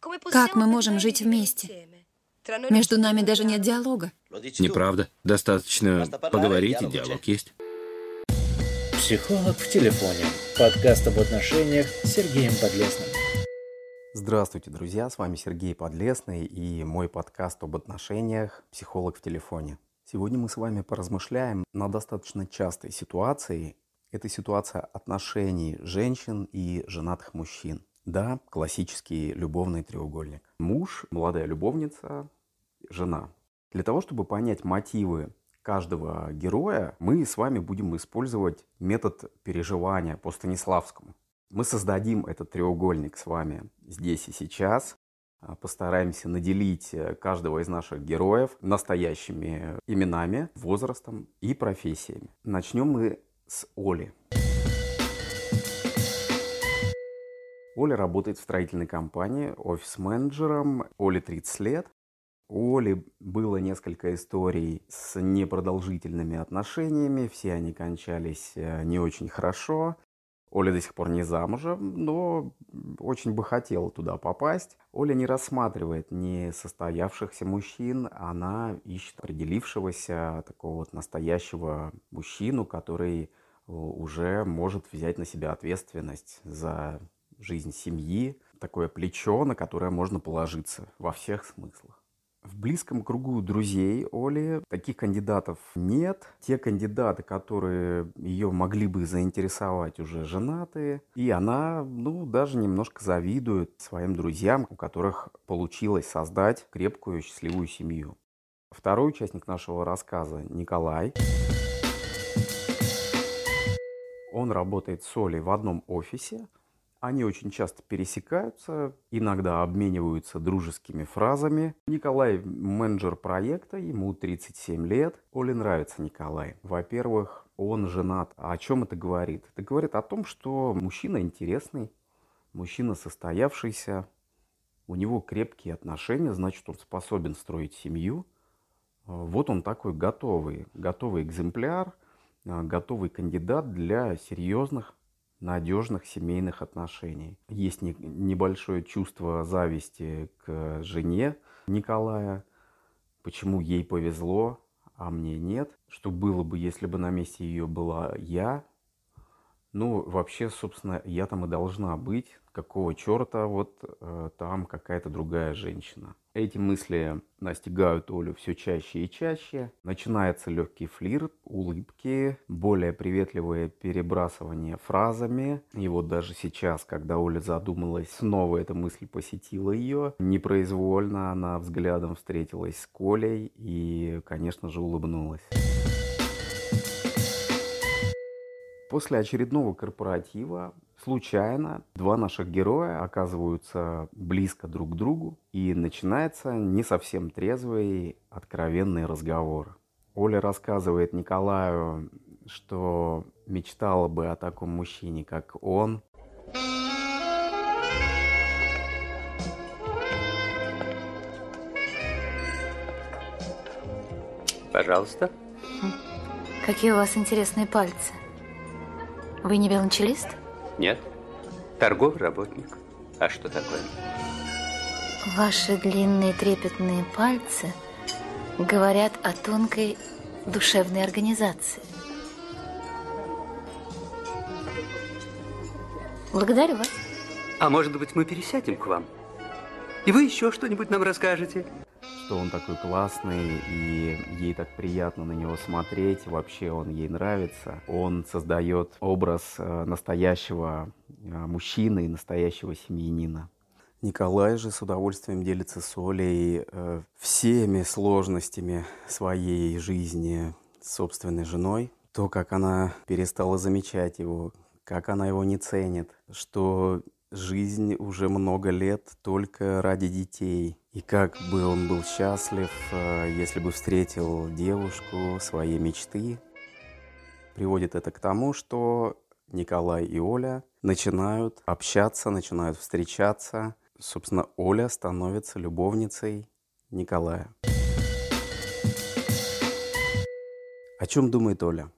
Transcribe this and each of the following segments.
Как мы можем жить вместе? Между нами даже нет диалога. Неправда. Достаточно поговорить, и диалог есть. Психолог в телефоне. Подкаст об отношениях с Сергеем Подлесным. Здравствуйте, друзья! С вами Сергей Подлесный и мой подкаст об отношениях «Психолог в телефоне». Сегодня мы с вами поразмышляем на достаточно частой ситуации. Это ситуация отношений женщин и женатых мужчин. Да, классический любовный треугольник. Муж, молодая любовница, жена. Для того, чтобы понять мотивы каждого героя, мы с вами будем использовать метод переживания по Станиславскому. Мы создадим этот треугольник с вами здесь и сейчас, а, постараемся наделить э, каждого из наших героев настоящими именами, возрастом и профессиями. Начнем мы с Оли. Оля работает в строительной компании офис-менеджером. Оле 30 лет. У Оли было несколько историй с непродолжительными отношениями. Все они кончались э, не очень хорошо. Оля до сих пор не замужем, но очень бы хотела туда попасть. Оля не рассматривает не состоявшихся мужчин, она ищет определившегося такого вот настоящего мужчину, который э, уже может взять на себя ответственность за жизнь семьи, такое плечо, на которое можно положиться во всех смыслах. В близком кругу друзей Оли таких кандидатов нет. Те кандидаты, которые ее могли бы заинтересовать, уже женатые. И она, ну, даже немножко завидует своим друзьям, у которых получилось создать крепкую, счастливую семью. Второй участник нашего рассказа – Николай. Он работает с Олей в одном офисе, они очень часто пересекаются, иногда обмениваются дружескими фразами. Николай – менеджер проекта, ему 37 лет. Оле нравится Николай. Во-первых, он женат. А о чем это говорит? Это говорит о том, что мужчина интересный, мужчина состоявшийся, у него крепкие отношения, значит, он способен строить семью. Вот он такой готовый, готовый экземпляр, готовый кандидат для серьезных надежных семейных отношений. Есть не, небольшое чувство зависти к жене Николая, почему ей повезло, а мне нет. Что было бы, если бы на месте ее была я, ну, вообще, собственно, я там и должна быть. Какого черта вот э, там какая-то другая женщина. Эти мысли настигают Олю все чаще и чаще. Начинается легкий флирт, улыбки, более приветливое перебрасывание фразами. И вот даже сейчас, когда Оля задумалась, снова эта мысль посетила ее. Непроизвольно она взглядом встретилась с Колей и, конечно же, улыбнулась. После очередного корпоратива случайно два наших героя оказываются близко друг к другу, и начинается не совсем трезвый, откровенный разговор. Оля рассказывает Николаю, что мечтала бы о таком мужчине, как он. Пожалуйста. Какие у вас интересные пальцы. Вы не велончелист? Нет. Торговый работник. А что такое? Ваши длинные трепетные пальцы говорят о тонкой душевной организации. Благодарю вас. А может быть, мы пересядем к вам? И вы еще что-нибудь нам расскажете? Что он такой классный, и ей так приятно на него смотреть, вообще он ей нравится. Он создает образ э, настоящего э, мужчины и настоящего семьянина. Николай же с удовольствием делится с Олей э, всеми сложностями своей жизни с собственной женой. То, как она перестала замечать его, как она его не ценит, что жизнь уже много лет только ради детей. И как бы он был счастлив, э, если бы встретил девушку своей мечты. Приводит это к тому, что Николай и Оля начинают общаться, начинают встречаться. Собственно, Оля становится любовницей Николая. О чем думает Оля?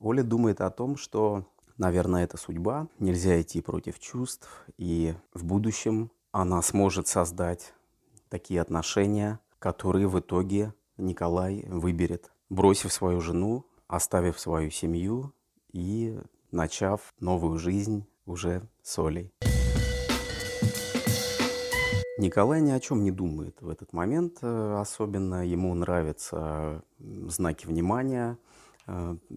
Оля думает о том, что Наверное, это судьба. Нельзя идти против чувств. И в будущем она сможет создать такие отношения, которые в итоге Николай выберет, бросив свою жену, оставив свою семью и начав новую жизнь уже с Олей. Николай ни о чем не думает в этот момент. э, Особенно ему нравятся знаки внимания,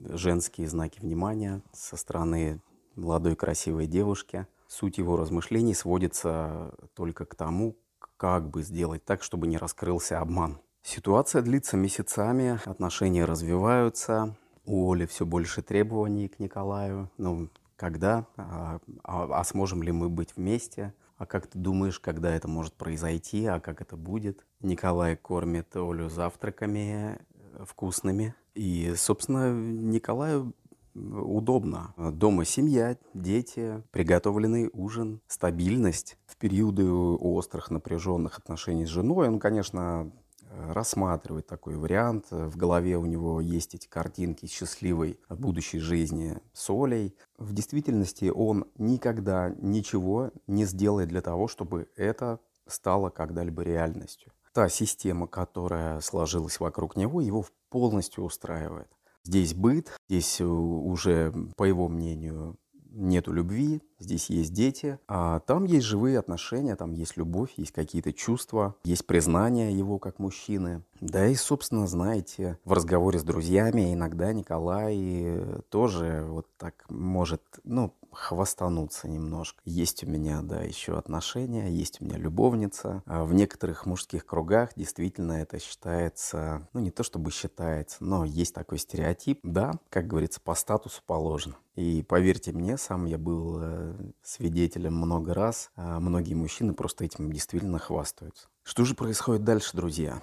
женские знаки внимания со стороны молодой красивой девушки. Суть его размышлений сводится только к тому, как бы сделать так, чтобы не раскрылся обман. Ситуация длится месяцами, отношения развиваются, у Оли все больше требований к Николаю. Ну, когда? А, а- а сможем ли мы быть вместе? А как ты думаешь, когда это может произойти? А как это будет? Николай кормит Олю завтраками э, вкусными. И, собственно, Николаю удобно. Дома семья, дети, приготовленный ужин, стабильность. В периоды острых напряженных отношений с женой он, конечно, э, рассматривает такой вариант. В голове у него есть эти картинки счастливой будущей жизни с Олей. В действительности он никогда ничего не сделает для того, чтобы это стало когда-либо реальностью. Та система, которая сложилась вокруг него, его полностью устраивает. Здесь быт, здесь э, уже, по его мнению, нету любви, здесь есть дети, а там есть живые отношения, там есть любовь, есть какие-то чувства, есть признание его как мужчины. Да и, собственно, знаете, в разговоре с друзьями иногда Николай э, тоже вот так может, ну, хвастануться немножко. Есть у меня, да, еще отношения, есть у меня любовница. А в некоторых мужских кругах действительно это считается, ну, не то чтобы считается, но есть такой стереотип. Да, как говорится, по статусу положено. И поверьте мне, сам я был э, свидетелем много раз. а Многие мужчины просто этим действительно хвастаются. Что же происходит дальше, друзья?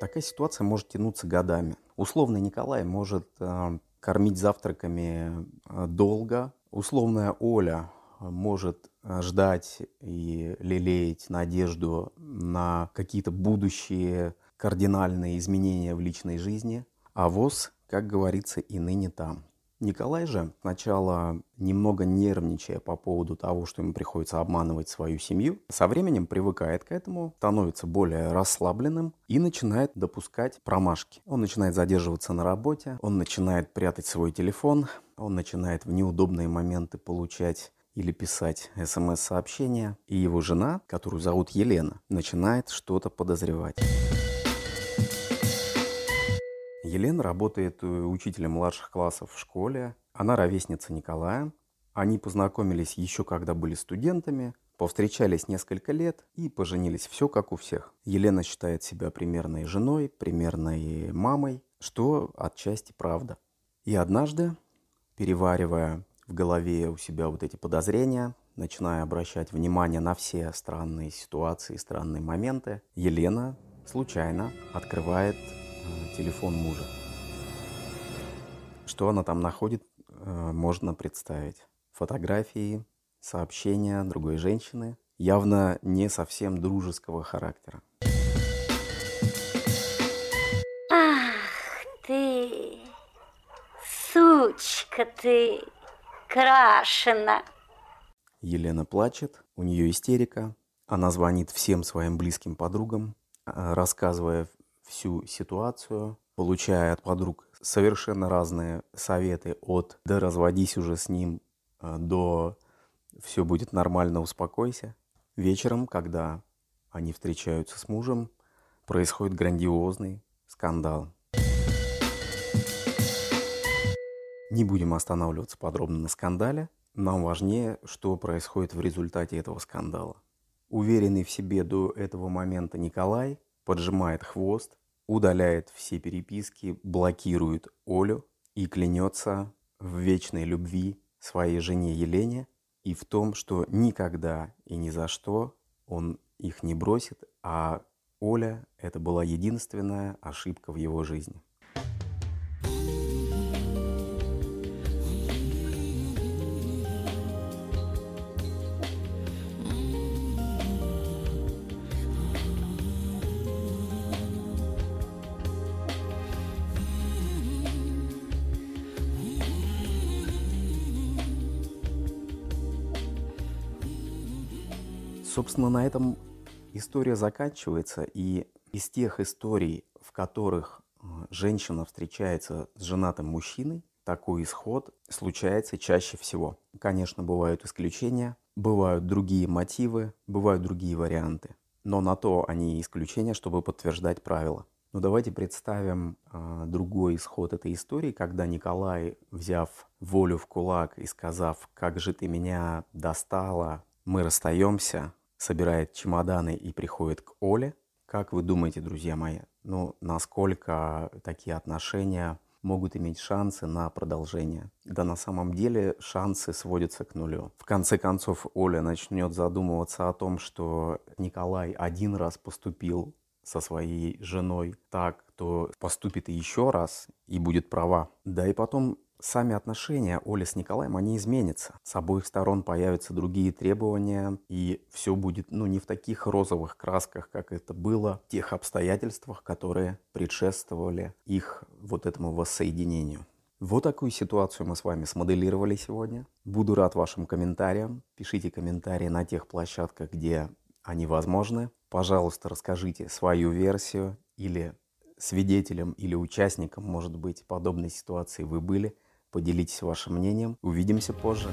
Такая ситуация может тянуться годами. Условно Николай может э, кормить завтраками э, долго. Условная Оля может э, ждать и лелеять надежду на какие-то будущие кардинальные изменения в личной жизни. А ВОЗ, как говорится, и ныне там. Николай же сначала немного нервничая по поводу того, что ему приходится обманывать свою семью, со временем привыкает к этому, становится более расслабленным и начинает допускать промашки. Он начинает задерживаться на работе, он начинает прятать свой телефон, он начинает в неудобные моменты получать или писать смс-сообщения, и его жена, которую зовут Елена, начинает что-то подозревать. Елена работает э, учителем младших классов в школе. Она ровесница Николая. Они познакомились еще когда были студентами, повстречались несколько лет и поженились. Все как у всех. Елена считает себя примерной женой, примерной мамой, что отчасти правда. И однажды, переваривая в голове у себя вот эти подозрения, начиная обращать внимание на все странные ситуации, странные моменты, Елена случайно открывает телефон мужа. Что она там находит, э, можно представить. Фотографии, сообщения другой женщины, явно не совсем дружеского характера. Ах ты, сучка ты, крашена. Елена плачет, у нее истерика. Она звонит всем своим близким подругам, э, рассказывая всю ситуацию, получая от подруг совершенно разные советы от «да разводись уже с ним» э, до «все будет нормально, успокойся». Вечером, когда они встречаются с мужем, происходит грандиозный скандал. Не будем останавливаться подробно на скандале. Нам важнее, что происходит в результате этого скандала. Уверенный в себе до этого момента Николай поджимает хвост, удаляет все переписки, блокирует Олю и клянется в вечной любви своей жене Елене и в том, что никогда и ни за что он их не бросит, а Оля – это была единственная ошибка в его жизни. Собственно, на этом история заканчивается, и из тех историй, в которых э, женщина встречается с женатым мужчиной, такой исход случается чаще всего. Конечно, бывают исключения, бывают другие мотивы, бывают другие варианты. Но на то они исключения, чтобы подтверждать правила. Но давайте представим э, другой исход этой истории, когда Николай, взяв волю в кулак и сказав, как же ты меня достала, мы расстаемся, собирает чемоданы и приходит к Оле. Как вы думаете, друзья мои, ну, насколько такие отношения могут иметь шансы на продолжение. Да на самом деле шансы сводятся к нулю. В конце концов, Оля начнет задумываться о том, что Николай один раз поступил со своей женой так, то поступит еще раз и будет права. Да и потом сами отношения Оли с Николаем, они изменятся. С обоих сторон появятся другие требования, и все будет, ну, не в таких розовых красках, как это было в тех обстоятельствах, которые предшествовали их вот этому воссоединению. Вот такую ситуацию мы с вами смоделировали сегодня. Буду рад вашим комментариям. Пишите комментарии на тех площадках, где они возможны. Пожалуйста, расскажите свою версию или свидетелем или участником, может быть, подобной ситуации вы были – Поделитесь вашим мнением. Увидимся позже.